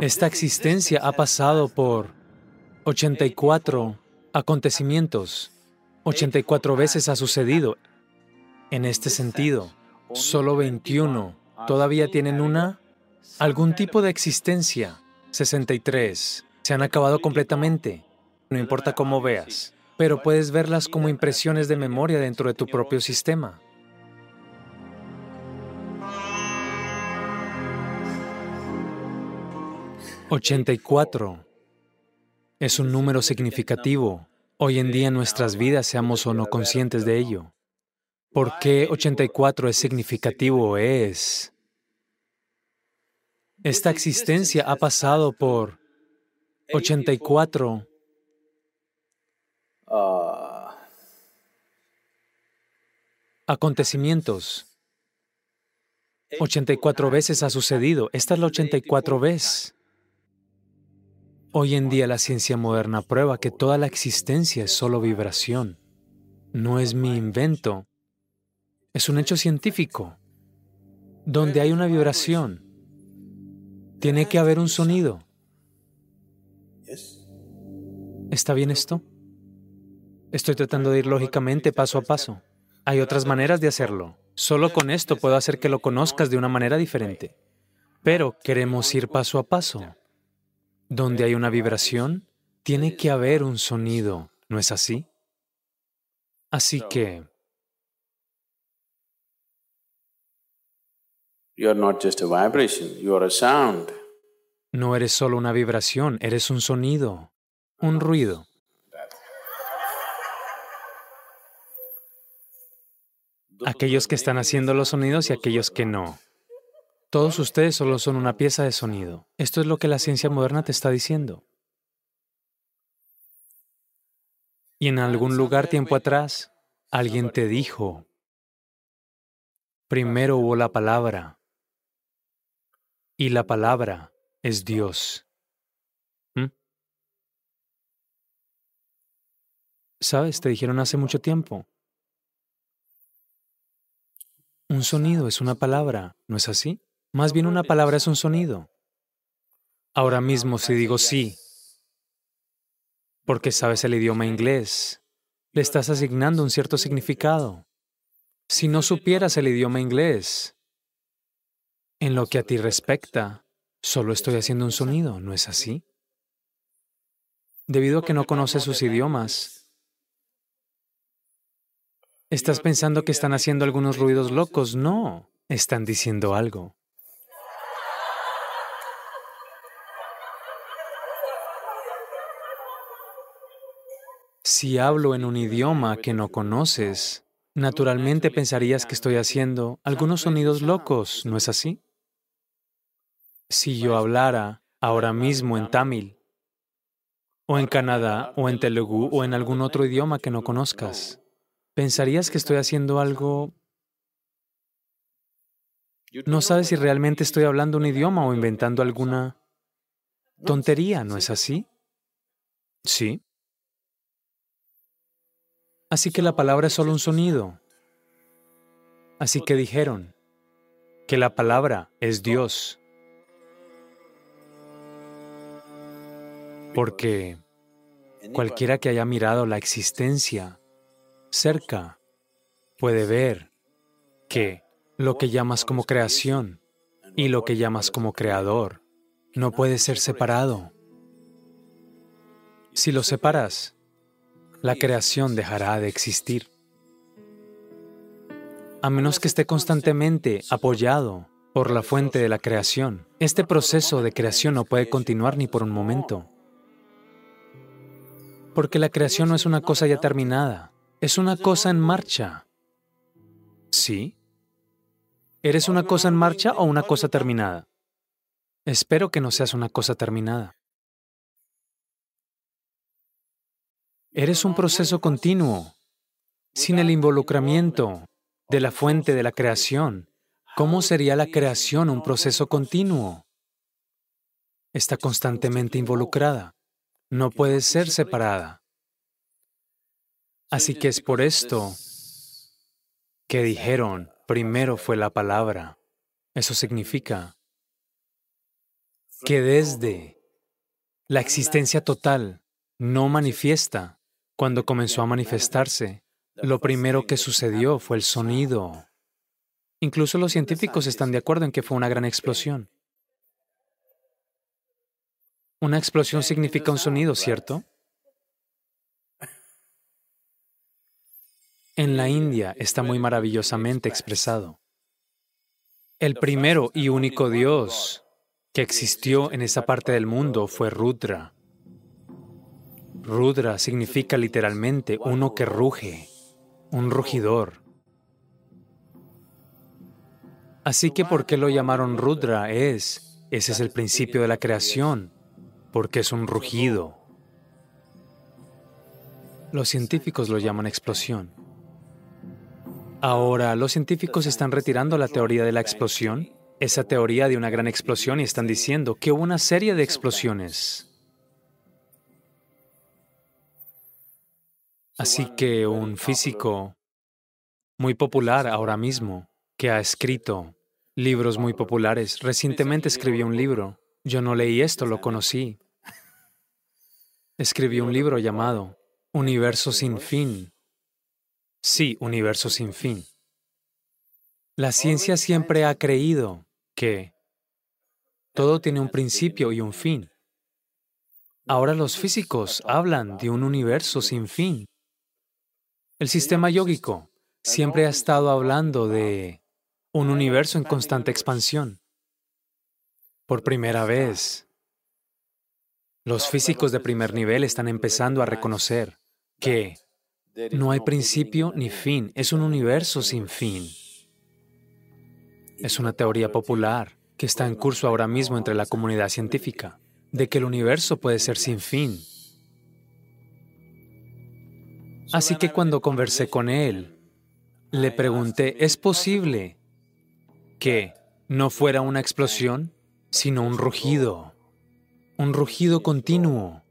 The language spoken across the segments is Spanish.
Esta existencia ha pasado por 84 acontecimientos. 84 veces ha sucedido. En este sentido, solo 21 todavía tienen una, algún tipo de existencia. 63 se han acabado completamente. No importa cómo veas, pero puedes verlas como impresiones de memoria dentro de tu propio sistema. 84 es un número significativo hoy en día en nuestras vidas, seamos o no conscientes de ello. ¿Por qué 84 es significativo? Es... Esta existencia ha pasado por 84 acontecimientos. 84 veces ha sucedido. Esta es la 84 vez. Hoy en día la ciencia moderna prueba que toda la existencia es solo vibración. No es mi invento. Es un hecho científico. Donde hay una vibración, tiene que haber un sonido. ¿Está bien esto? Estoy tratando de ir lógicamente paso a paso. Hay otras maneras de hacerlo. Solo con esto puedo hacer que lo conozcas de una manera diferente. Pero queremos ir paso a paso. Donde hay una vibración, tiene que haber un sonido, ¿no es así? Así que... No eres solo una vibración, eres un sonido, un ruido. Aquellos que están haciendo los sonidos y aquellos que no. Todos ustedes solo son una pieza de sonido. Esto es lo que la ciencia moderna te está diciendo. Y en algún lugar tiempo atrás, alguien te dijo, primero hubo la palabra, y la palabra es Dios. ¿Mm? ¿Sabes? Te dijeron hace mucho tiempo. Un sonido es una palabra, ¿no es así? Más bien una palabra es un sonido. Ahora mismo si digo sí, porque sabes el idioma inglés, le estás asignando un cierto significado. Si no supieras el idioma inglés, en lo que a ti respecta, solo estoy haciendo un sonido, ¿no es así? Debido a que no conoces sus idiomas, estás pensando que están haciendo algunos ruidos locos. No, están diciendo algo. Si hablo en un idioma que no conoces, naturalmente pensarías que estoy haciendo algunos sonidos locos, ¿no es así? Si yo hablara ahora mismo en tamil, o en Canadá, o en Telugu, o en algún otro idioma que no conozcas, pensarías que estoy haciendo algo... No sabes si realmente estoy hablando un idioma o inventando alguna tontería, ¿no es así? Sí. Así que la palabra es solo un sonido. Así que dijeron que la palabra es Dios. Porque cualquiera que haya mirado la existencia cerca puede ver que lo que llamas como creación y lo que llamas como creador no puede ser separado. Si lo separas, la creación dejará de existir. A menos que esté constantemente apoyado por la fuente de la creación, este proceso de creación no puede continuar ni por un momento. Porque la creación no es una cosa ya terminada, es una cosa en marcha. ¿Sí? ¿Eres una cosa en marcha o una cosa terminada? Espero que no seas una cosa terminada. Eres un proceso continuo. Sin el involucramiento de la fuente de la creación, ¿cómo sería la creación un proceso continuo? Está constantemente involucrada. No puede ser separada. Así que es por esto que dijeron, primero fue la palabra. Eso significa, que desde la existencia total no manifiesta, cuando comenzó a manifestarse, lo primero que sucedió fue el sonido. Incluso los científicos están de acuerdo en que fue una gran explosión. Una explosión significa un sonido, ¿cierto? En la India está muy maravillosamente expresado. El primero y único Dios que existió en esa parte del mundo fue Rudra. Rudra significa literalmente uno que ruge, un rugidor. Así que ¿por qué lo llamaron Rudra? Es, ese es el principio de la creación, porque es un rugido. Los científicos lo llaman explosión. Ahora, los científicos están retirando la teoría de la explosión, esa teoría de una gran explosión, y están diciendo que hubo una serie de explosiones. Así que un físico muy popular ahora mismo, que ha escrito libros muy populares, recientemente escribió un libro. Yo no leí esto, lo conocí. Escribió un libro llamado Universo sin fin. Sí, universo sin fin. La ciencia siempre ha creído que todo tiene un principio y un fin. Ahora los físicos hablan de un universo sin fin. El sistema yógico siempre ha estado hablando de un universo en constante expansión. Por primera vez, los físicos de primer nivel están empezando a reconocer que no hay principio ni fin, es un universo sin fin. Es una teoría popular que está en curso ahora mismo entre la comunidad científica, de que el universo puede ser sin fin. Así que cuando conversé con él, le pregunté, ¿es posible que no fuera una explosión, sino un rugido? Un rugido continuo.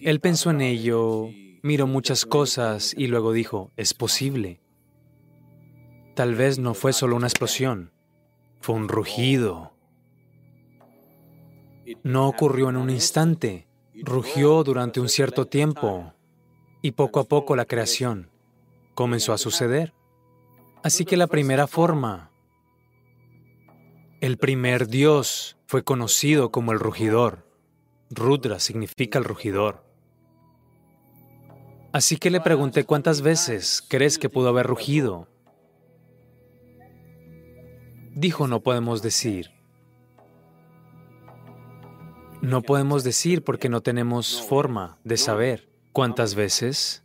Él pensó en ello, miró muchas cosas y luego dijo, es posible. Tal vez no fue solo una explosión, fue un rugido. No ocurrió en un instante, rugió durante un cierto tiempo y poco a poco la creación comenzó a suceder. Así que la primera forma, el primer Dios fue conocido como el rugidor. Rudra significa el rugidor. Así que le pregunté cuántas veces crees que pudo haber rugido. Dijo, no podemos decir. No podemos decir porque no tenemos forma de saber cuántas veces,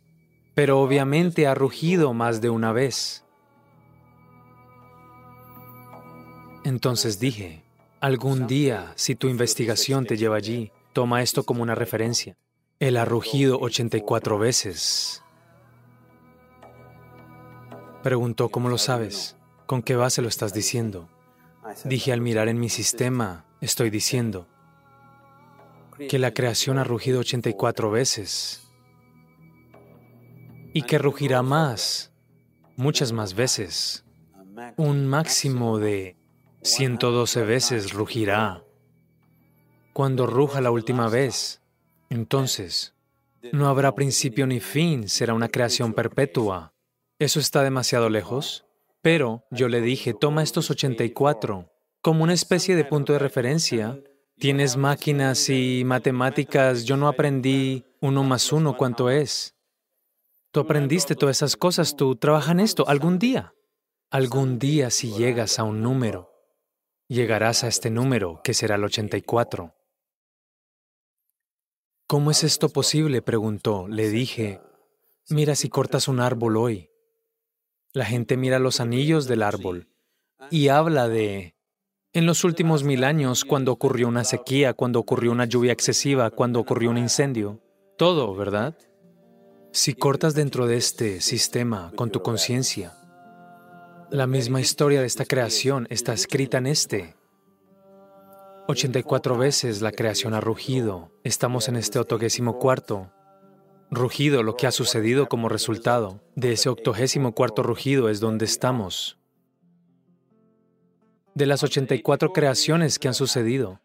pero obviamente ha rugido más de una vez. Entonces dije, algún día, si tu investigación te lleva allí, toma esto como una referencia. Él ha rugido 84 veces. Preguntó, ¿cómo lo sabes? ¿Con qué base lo estás diciendo? Dije, al mirar en mi sistema, estoy diciendo que la creación ha rugido 84 veces y que rugirá más, muchas más veces. Un máximo de 112 veces rugirá. Cuando ruja la última vez, entonces, no habrá principio ni fin, será una creación perpetua. ¿Eso está demasiado lejos? Pero yo le dije, toma estos 84 como una especie de punto de referencia. Tienes máquinas y matemáticas, yo no aprendí uno más uno cuánto es. Tú aprendiste todas esas cosas, tú trabajas en esto algún día. Algún día si llegas a un número, llegarás a este número que será el 84. ¿Cómo es esto posible? preguntó. Le dije, mira si cortas un árbol hoy. La gente mira los anillos del árbol y habla de, en los últimos mil años, cuando ocurrió una sequía, cuando ocurrió una lluvia excesiva, cuando ocurrió un incendio. Todo, ¿verdad? Si cortas dentro de este sistema con tu conciencia, la misma historia de esta creación está escrita en este. 84 veces la creación ha rugido. Estamos en este octogésimo cuarto. Rugido, lo que ha sucedido como resultado de ese octogésimo cuarto rugido es donde estamos. de las 84 creaciones que han sucedido.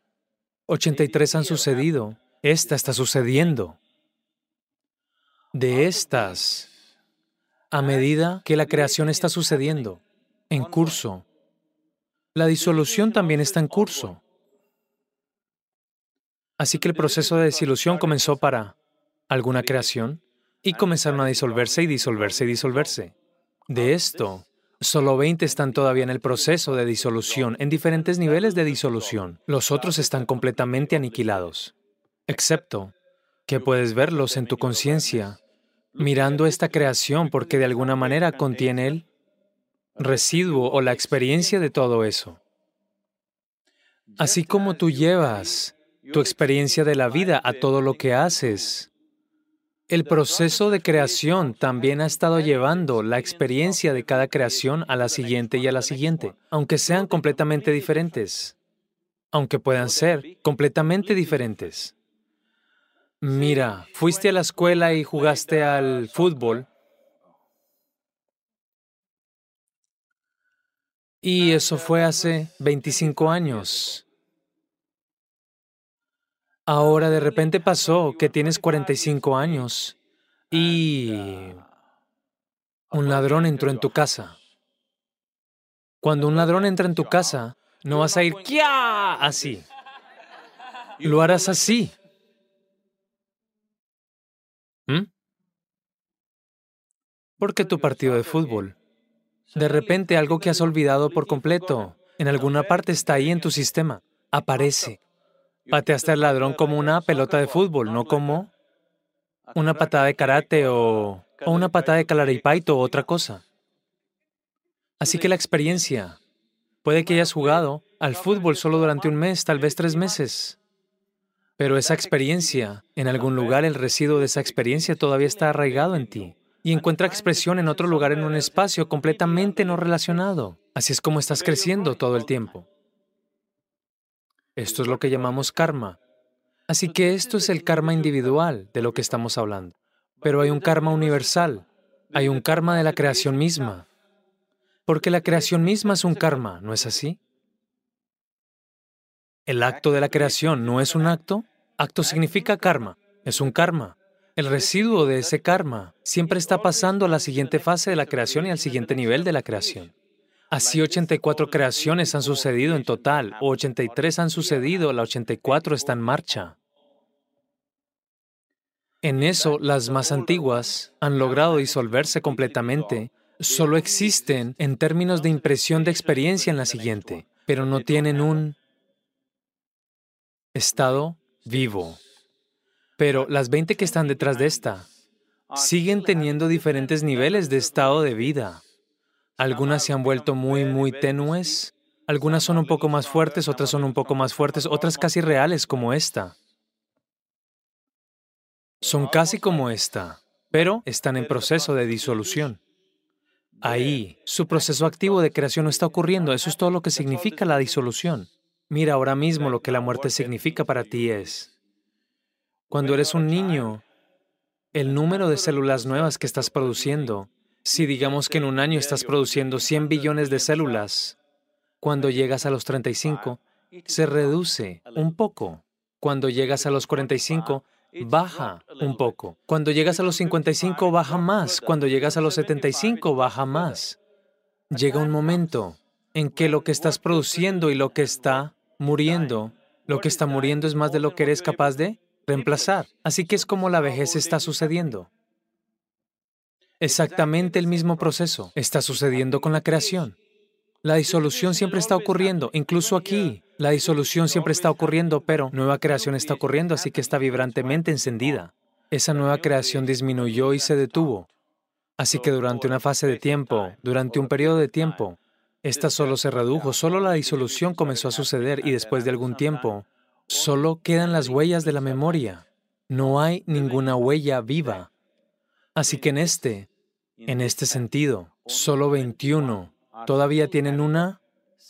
83 han sucedido. Esta está sucediendo. De estas, a medida que la creación está sucediendo, en curso, la disolución también está en curso. Así que el proceso de desilusión comenzó para alguna creación y comenzaron a disolverse y disolverse y disolverse. De esto, solo 20 están todavía en el proceso de disolución, en diferentes niveles de disolución. Los otros están completamente aniquilados, excepto que puedes verlos en tu conciencia, mirando esta creación porque de alguna manera contiene el residuo o la experiencia de todo eso. Así como tú llevas tu experiencia de la vida a todo lo que haces, el proceso de creación también ha estado llevando la experiencia de cada creación a la siguiente y a la siguiente, aunque sean completamente diferentes, aunque puedan ser completamente diferentes. Mira, fuiste a la escuela y jugaste al fútbol, y eso fue hace 25 años. Ahora de repente pasó que tienes 45 años y un ladrón entró en tu casa. Cuando un ladrón entra en tu casa, no vas a ir ¡kia! así. Lo harás así. ¿Mm? Porque tu partido de fútbol. De repente algo que has olvidado por completo, en alguna parte está ahí en tu sistema, aparece. Pateaste al ladrón como una pelota de fútbol, no como una patada de karate o, una patada de calaripaito o otra cosa. Así que la experiencia, puede que hayas jugado al fútbol solo durante un mes, tal vez tres meses, pero esa experiencia, en algún lugar el residuo de esa experiencia todavía está arraigado en ti y encuentra expresión en otro lugar en un espacio completamente no relacionado. Así es como estás creciendo todo el tiempo. Esto es lo que llamamos karma. Así que esto es el karma individual de lo que estamos hablando. Pero hay un karma universal, hay un karma de la creación misma. Porque la creación misma es un karma, ¿no es así? El acto de la creación no es un acto. Acto significa karma, es un karma. El residuo de ese karma siempre está pasando a la siguiente fase de la creación y al siguiente nivel de la creación. Así 84 creaciones han sucedido en total, o 83 han sucedido, la 84 está en marcha. En eso, las más antiguas han logrado disolverse completamente. Solo existen en términos de impresión de experiencia en la siguiente, pero no tienen un estado vivo. Pero las 20 que están detrás de esta siguen teniendo diferentes niveles de estado de vida. Algunas se han vuelto muy, muy tenues. Algunas son un poco más fuertes, otras son un poco más fuertes, otras casi reales como esta. Son casi como esta, pero están en proceso de disolución. Ahí, su proceso activo de creación no está ocurriendo. Eso es todo lo que significa la disolución. Mira, ahora mismo lo que la muerte significa para ti es, cuando eres un niño, el número de células nuevas que estás produciendo si digamos que en un año estás produciendo 100 billones de células, cuando llegas a los 35, se reduce un poco. Cuando llegas a los 45, baja un poco. Cuando llegas a los 55, baja más. Cuando llegas a los 75, baja más. Llega un momento en que lo que estás produciendo y lo que está muriendo, lo que está muriendo es más de lo que eres capaz de reemplazar. Así que es como la vejez está sucediendo. Exactamente el mismo proceso está sucediendo con la creación. La disolución siempre está ocurriendo, incluso aquí. La disolución siempre está ocurriendo, pero nueva creación está ocurriendo, así que está vibrantemente encendida. Esa nueva creación disminuyó y se detuvo. Así que durante una fase de tiempo, durante un periodo de tiempo, esta solo se redujo, solo la disolución comenzó a suceder y después de algún tiempo, solo quedan las huellas de la memoria. No hay ninguna huella viva. Así que en este, en este sentido, solo 21 todavía tienen una,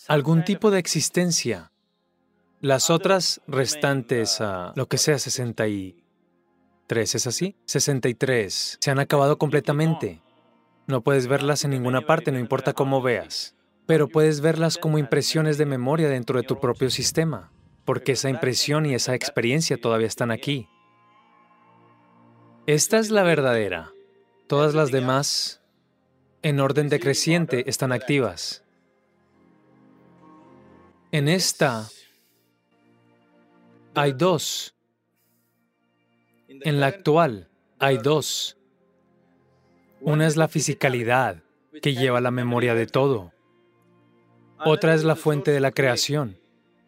algún tipo de existencia. Las otras restantes, a lo que sea 63, ¿es así? 63 se han acabado completamente. No puedes verlas en ninguna parte, no importa cómo veas. pero puedes verlas como impresiones de memoria dentro de tu propio sistema, porque esa impresión y esa experiencia todavía están aquí. Esta es la verdadera. Todas las demás, en orden decreciente, están activas. En esta hay dos. En la actual hay dos. Una es la fisicalidad, que lleva la memoria de todo. Otra es la fuente de la creación,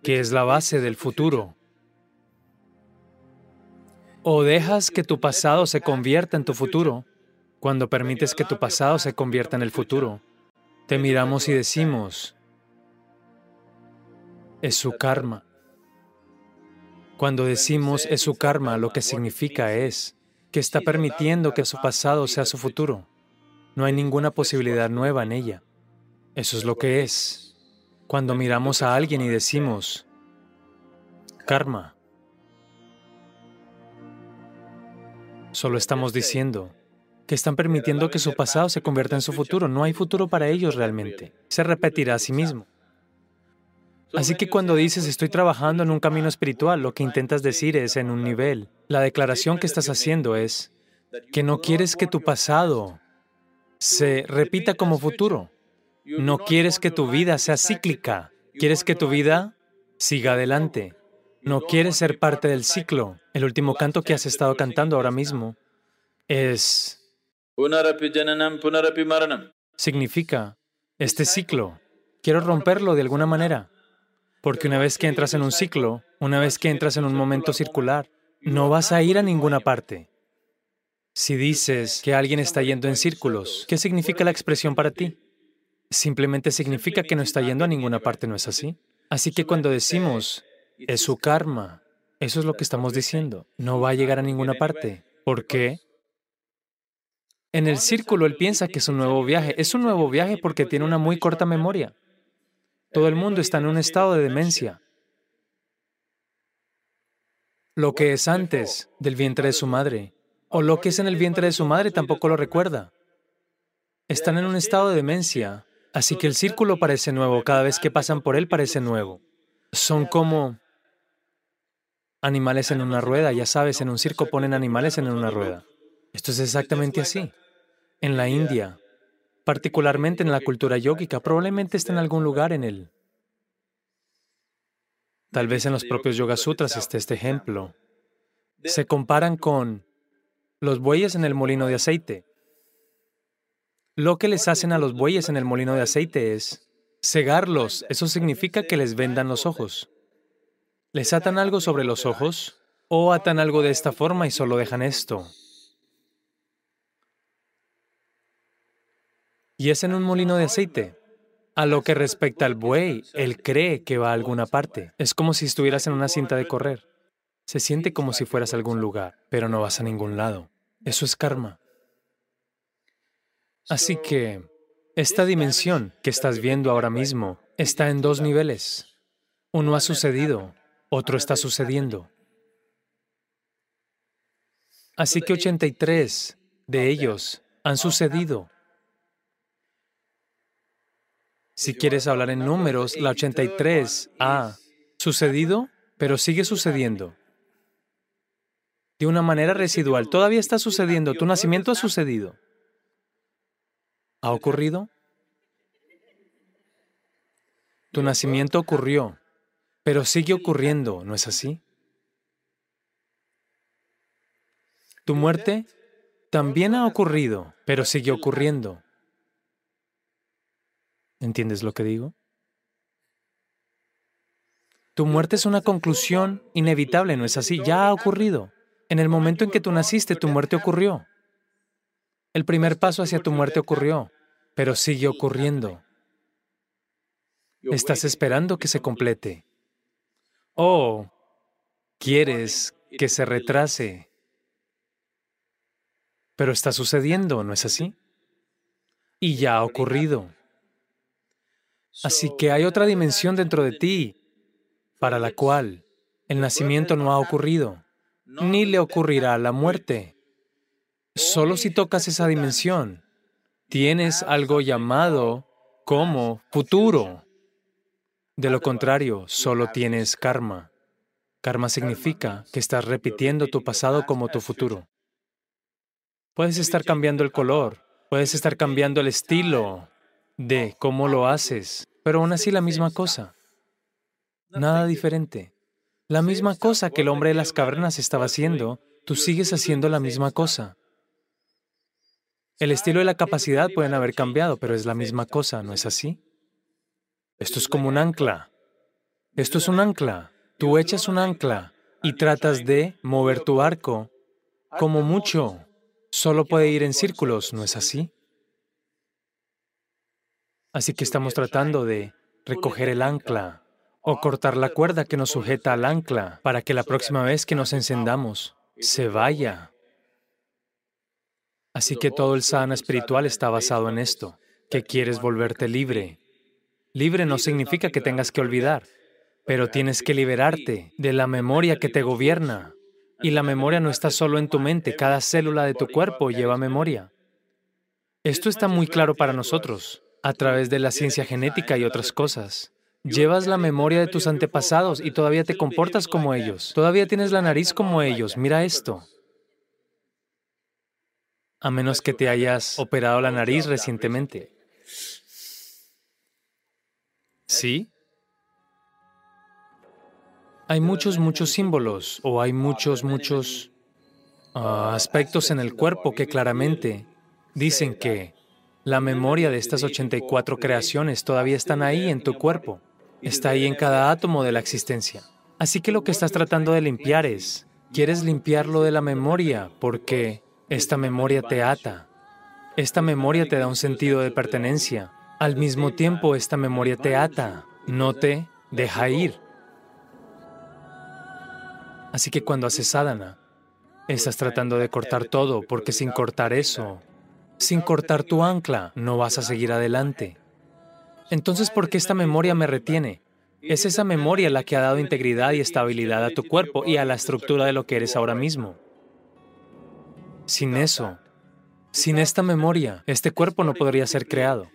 que es la base del futuro. O dejas que tu pasado se convierta en tu futuro, cuando permites que tu pasado se convierta en el futuro, te miramos y decimos, es su karma. Cuando decimos es su karma, lo que significa es que está permitiendo que su pasado sea su futuro. No hay ninguna posibilidad nueva en ella. Eso es lo que es. Cuando miramos a alguien y decimos, karma, Solo estamos diciendo que están permitiendo que su pasado se convierta en su futuro. No hay futuro para ellos realmente. Se repetirá a sí mismo. Así que cuando dices estoy trabajando en un camino espiritual, lo que intentas decir es en un nivel. La declaración que estás haciendo es que no quieres que tu pasado se repita como futuro. No quieres que tu vida sea cíclica. Quieres que tu vida siga adelante. No quieres ser parte del ciclo. El último canto que has estado cantando ahora mismo es... Significa, este ciclo, quiero romperlo de alguna manera. Porque una vez que entras en un ciclo, una vez que entras en un momento circular, no vas a ir a ninguna parte. Si dices que alguien está yendo en círculos, ¿qué significa la expresión para ti? Simplemente significa que no está yendo a ninguna parte, ¿no es así? Así que cuando decimos es su karma. Eso es lo que estamos diciendo. No va a llegar a ninguna parte. ¿Por qué? En el círculo él piensa que es un nuevo viaje. Es un nuevo viaje porque tiene una muy corta memoria. Todo el mundo está en un estado de demencia. Lo que es antes del vientre de su madre o lo que es en el vientre de su madre tampoco lo recuerda. Están en un estado de demencia, así que el círculo parece nuevo. Cada vez que pasan por él parece nuevo. Son como animales en una rueda. Ya sabes, en un circo ponen animales en una rueda. Esto es exactamente así. En la India, particularmente en la cultura yógica, probablemente está en algún lugar en él. Tal vez en los propios Yoga Sutras esté este ejemplo. Se comparan con los bueyes en el molino de aceite. Lo que les hacen a los bueyes en el molino de aceite es cegarlos. Eso significa que les vendan los ojos. Les atan algo sobre los ojos o atan algo de esta forma y solo dejan esto. Y es en un molino de aceite. A lo que respecta al buey, él cree que va a alguna parte. Es como si estuvieras en una cinta de correr. Se siente como si fueras a algún lugar, pero no vas a ningún lado. Eso es karma. Así que esta dimensión que estás viendo ahora mismo está en dos niveles. Uno ha sucedido otro está sucediendo. Así que 83 de ellos han sucedido. Si quieres hablar en números, la 83 ha sucedido, pero sigue sucediendo. De una manera residual, todavía está sucediendo. Tu nacimiento ha sucedido. ¿Ha ocurrido? Tu nacimiento ocurrió. Pero sigue ocurriendo, ¿no es así? Tu muerte también ha ocurrido, pero sigue ocurriendo. ¿Entiendes lo que digo? Tu muerte es una conclusión inevitable, ¿no es así? Ya ha ocurrido. En el momento en que tú naciste, tu muerte ocurrió. El primer paso hacia tu muerte ocurrió, pero sigue ocurriendo. Estás esperando que se complete. Oh, quieres que se retrase. Pero está sucediendo, ¿no es así? Y ya ha ocurrido. Así que hay otra dimensión dentro de ti para la cual el nacimiento no ha ocurrido, ni le ocurrirá la muerte. Solo si tocas esa dimensión, tienes algo llamado como futuro. De lo contrario, solo tienes karma. Karma significa que estás repitiendo tu pasado como tu futuro. Puedes estar cambiando el color, puedes estar cambiando el estilo de cómo lo haces, pero aún así la misma cosa. Nada diferente. La misma cosa que el hombre de las cavernas estaba haciendo, tú sigues haciendo la misma cosa. El estilo y la capacidad pueden haber cambiado, pero es la misma cosa, ¿no es así? Esto es como un ancla. Esto es un ancla. Tú echas un ancla y tratas de mover tu arco. Como mucho, solo puede ir en círculos, ¿no es así? Así que estamos tratando de recoger el ancla o cortar la cuerda que nos sujeta al ancla para que la próxima vez que nos encendamos se vaya. Así que todo el sana espiritual está basado en esto, que quieres volverte libre. Libre no significa que tengas que olvidar, pero tienes que liberarte de la memoria que te gobierna. Y la memoria no está solo en tu mente, cada célula de tu cuerpo lleva memoria. Esto está muy claro para nosotros, a través de la ciencia genética y otras cosas. Llevas la memoria de tus antepasados y todavía te comportas como ellos. Todavía tienes la nariz como ellos. Mira esto. A menos que te hayas operado la nariz recientemente. ¿Sí? Hay muchos, muchos símbolos o hay muchos, muchos ah, aspectos en el cuerpo que claramente dicen que la memoria de estas 84 creaciones todavía están ahí en tu cuerpo. Está ahí en cada átomo de la existencia. Así que lo que estás tratando de limpiar es, quieres limpiarlo de la memoria porque esta memoria te ata. Esta memoria te da un sentido de pertenencia. Al mismo tiempo, esta memoria te ata, no te deja ir. Así que cuando haces sadhana, estás tratando de cortar todo, porque sin cortar eso, sin cortar tu ancla, no vas a seguir adelante. Entonces, ¿por qué esta memoria me retiene? Es esa memoria la que ha dado integridad y estabilidad a tu cuerpo y a la estructura de lo que eres ahora mismo. Sin eso, sin esta memoria, este cuerpo no podría ser creado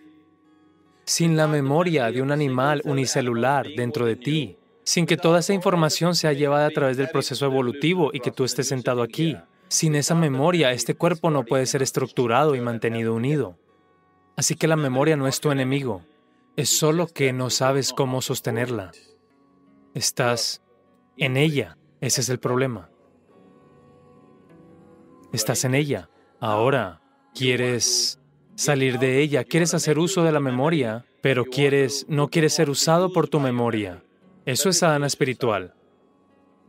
sin la memoria de un animal unicelular dentro de ti, sin que toda esa información sea llevada a través del proceso evolutivo y que tú estés sentado aquí. Sin esa memoria, este cuerpo no puede ser estructurado y mantenido unido. Así que la memoria no es tu enemigo, es solo que no sabes cómo sostenerla. Estás en ella, ese es el problema. Estás en ella. Ahora, ¿quieres salir de ella, quieres hacer uso de la memoria, pero quieres no quieres ser usado por tu memoria. Eso es sadhana espiritual.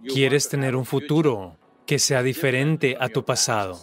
Quieres tener un futuro que sea diferente a tu pasado.